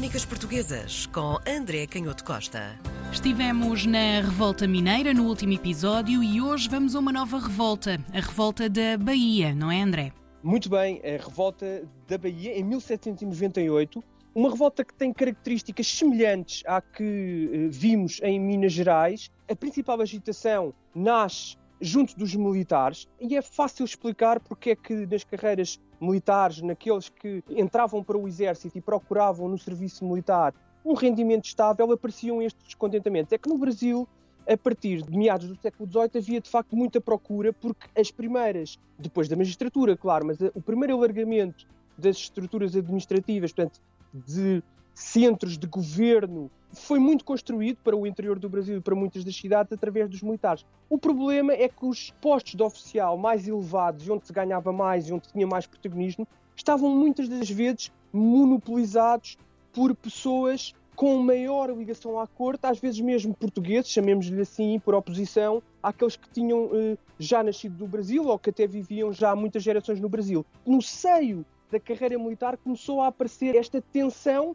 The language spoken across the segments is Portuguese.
Crónicas Portuguesas com André Canhoto Costa. Estivemos na Revolta Mineira no último episódio e hoje vamos a uma nova revolta, a Revolta da Bahia, não é, André? Muito bem, a Revolta da Bahia em 1798, uma revolta que tem características semelhantes à que eh, vimos em Minas Gerais. A principal agitação nasce junto dos militares e é fácil explicar porque é que nas carreiras militares, naqueles que entravam para o exército e procuravam no serviço militar um rendimento estável, apareciam estes descontentamentos. É que no Brasil, a partir de meados do século XVIII, havia de facto muita procura, porque as primeiras, depois da magistratura, claro, mas o primeiro alargamento das estruturas administrativas, portanto, de centros de governo foi muito construído para o interior do Brasil e para muitas das cidades através dos militares. O problema é que os postos de oficial mais elevados, onde se ganhava mais e onde tinha mais protagonismo, estavam muitas das vezes monopolizados por pessoas com maior ligação à corte, às vezes mesmo portugueses, chamemos-lhe assim, por oposição àqueles que tinham eh, já nascido no Brasil ou que até viviam já muitas gerações no Brasil. No seio da carreira militar começou a aparecer esta tensão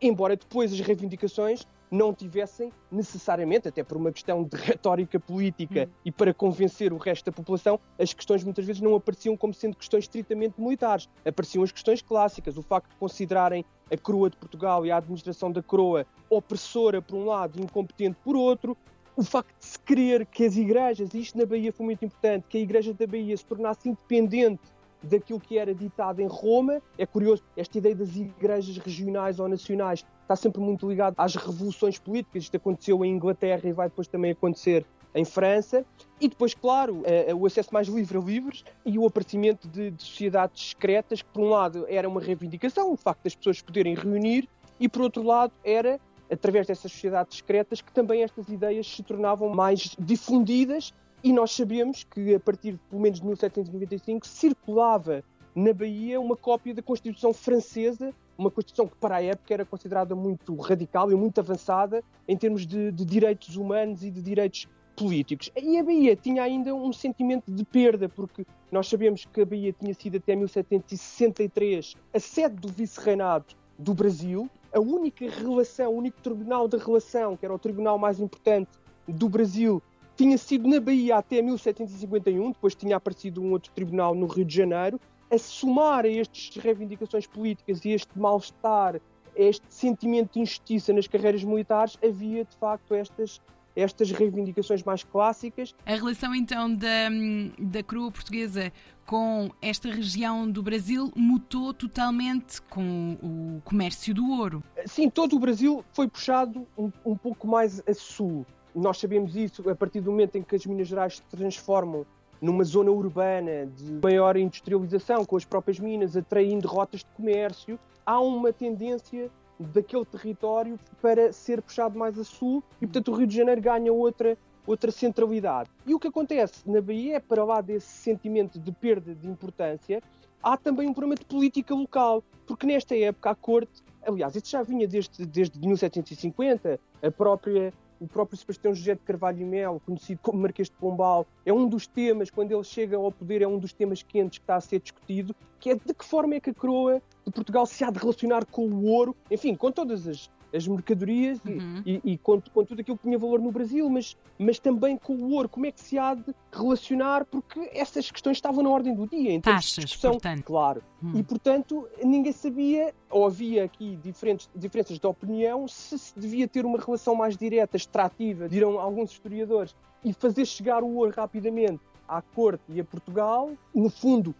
embora depois as reivindicações não tivessem necessariamente, até por uma questão de retórica política hum. e para convencer o resto da população, as questões muitas vezes não apareciam como sendo questões estritamente militares. Apareciam as questões clássicas, o facto de considerarem a coroa de Portugal e a administração da coroa opressora por um lado e incompetente por outro, o facto de se querer que as igrejas, e isto na Bahia foi muito importante, que a igreja da Bahia se tornasse independente daquilo que era ditado em Roma. É curioso, esta ideia das igrejas regionais ou nacionais está sempre muito ligado às revoluções políticas. Isto aconteceu em Inglaterra e vai depois também acontecer em França. E depois, claro, o acesso mais livre a livros e o aparecimento de, de sociedades secretas, que por um lado era uma reivindicação, o facto das pessoas poderem reunir, e por outro lado era através dessas sociedades secretas que também estas ideias se tornavam mais difundidas e nós sabemos que, a partir de, pelo menos de 1795, circulava na Bahia uma cópia da Constituição Francesa, uma Constituição que, para a época, era considerada muito radical e muito avançada em termos de, de direitos humanos e de direitos políticos. E a Bahia tinha ainda um sentimento de perda, porque nós sabemos que a Bahia tinha sido até 1763 a sede do vice-reinado do Brasil, a única relação, o único tribunal de relação, que era o tribunal mais importante do Brasil, tinha sido na Bahia até 1751, depois tinha aparecido um outro tribunal no Rio de Janeiro, a somar a estas reivindicações políticas e este mal-estar, este sentimento de injustiça nas carreiras militares, havia de facto estas estas reivindicações mais clássicas. A relação então da, da coroa portuguesa com esta região do Brasil mutou totalmente com o comércio do ouro. Sim, todo o Brasil foi puxado um, um pouco mais a sul. Nós sabemos isso a partir do momento em que as Minas Gerais se transformam numa zona urbana de maior industrialização, com as próprias minas atraindo rotas de comércio, há uma tendência daquele território para ser puxado mais a sul e, portanto, o Rio de Janeiro ganha outra, outra centralidade. E o que acontece na Bahia é, para lá desse sentimento de perda de importância, há também um problema de política local, porque nesta época a corte, aliás, isso já vinha desde, desde 1750, a própria o próprio Sebastião José de Carvalho e Melo, conhecido como Marquês de Pombal, é um dos temas, quando ele chega ao poder, é um dos temas quentes que está a ser discutido, que é de que forma é que a coroa de Portugal se há de relacionar com o ouro, enfim, com todas as, as mercadorias uhum. e, e, e com, com, tudo aquilo que tinha valor no Brasil, mas, mas também com o ouro. Como é que se há de relacionar? Porque essas questões estavam na ordem do dia. Em Taxas, de discussão, portanto. Claro. Hum. E, portanto, ninguém sabia, ou havia aqui diferentes, diferenças de opinião, se se devia ter uma relação mais direta, extrativa, dirão alguns historiadores, e fazer chegar o ouro rapidamente à corte e a Portugal, no fundo,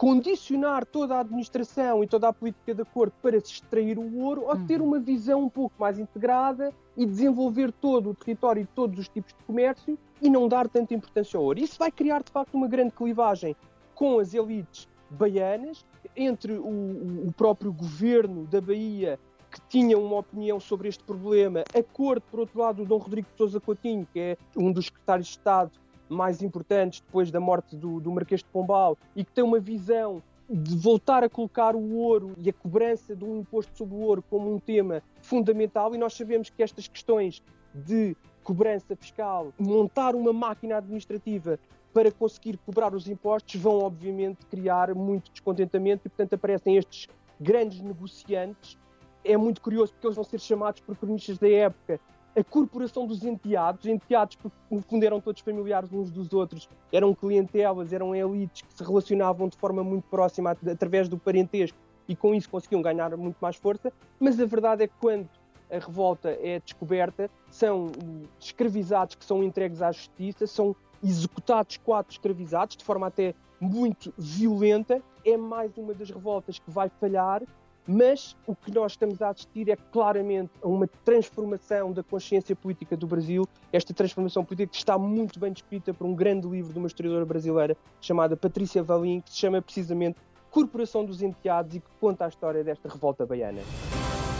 condicionar toda a administração e toda a política da corte para se extrair o ouro ou ter uhum. uma visão um pouco mais integrada e desenvolver todo o território e todos os tipos de comércio e não dar tanta importância ao ouro. Isso vai criar, de facto, uma grande clivagem com as elites baianas, entre o, o próprio governo da Bahia que tinha uma opinião sobre este problema, a corte, por outro lado, o Dom Rodrigo de Sousa Coutinho, que é um dos secretários de Estado mais importantes depois da morte do, do Marquês de Pombal e que tem uma visão de voltar a colocar o ouro e a cobrança de um imposto sobre o ouro como um tema fundamental, e nós sabemos que estas questões de cobrança fiscal, montar uma máquina administrativa para conseguir cobrar os impostos, vão obviamente criar muito descontentamento e, portanto, aparecem estes grandes negociantes. É muito curioso porque eles vão ser chamados por cronistas da época a corporação dos enteados, enteados porque no fundo eram todos familiares uns dos outros, eram clientelas, eram elites que se relacionavam de forma muito próxima através do parentesco e com isso conseguiam ganhar muito mais força, mas a verdade é que quando a revolta é descoberta, são escravizados que são entregues à justiça, são executados quatro escravizados de forma até muito violenta. É mais uma das revoltas que vai falhar mas o que nós estamos a assistir é claramente a uma transformação da consciência política do Brasil. Esta transformação política está muito bem descrita por um grande livro de uma historiadora brasileira chamada Patrícia Valim, que se chama precisamente Corporação dos Enteados e que conta a história desta revolta baiana.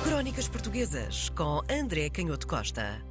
Crónicas Portuguesas com André Canhoto Costa.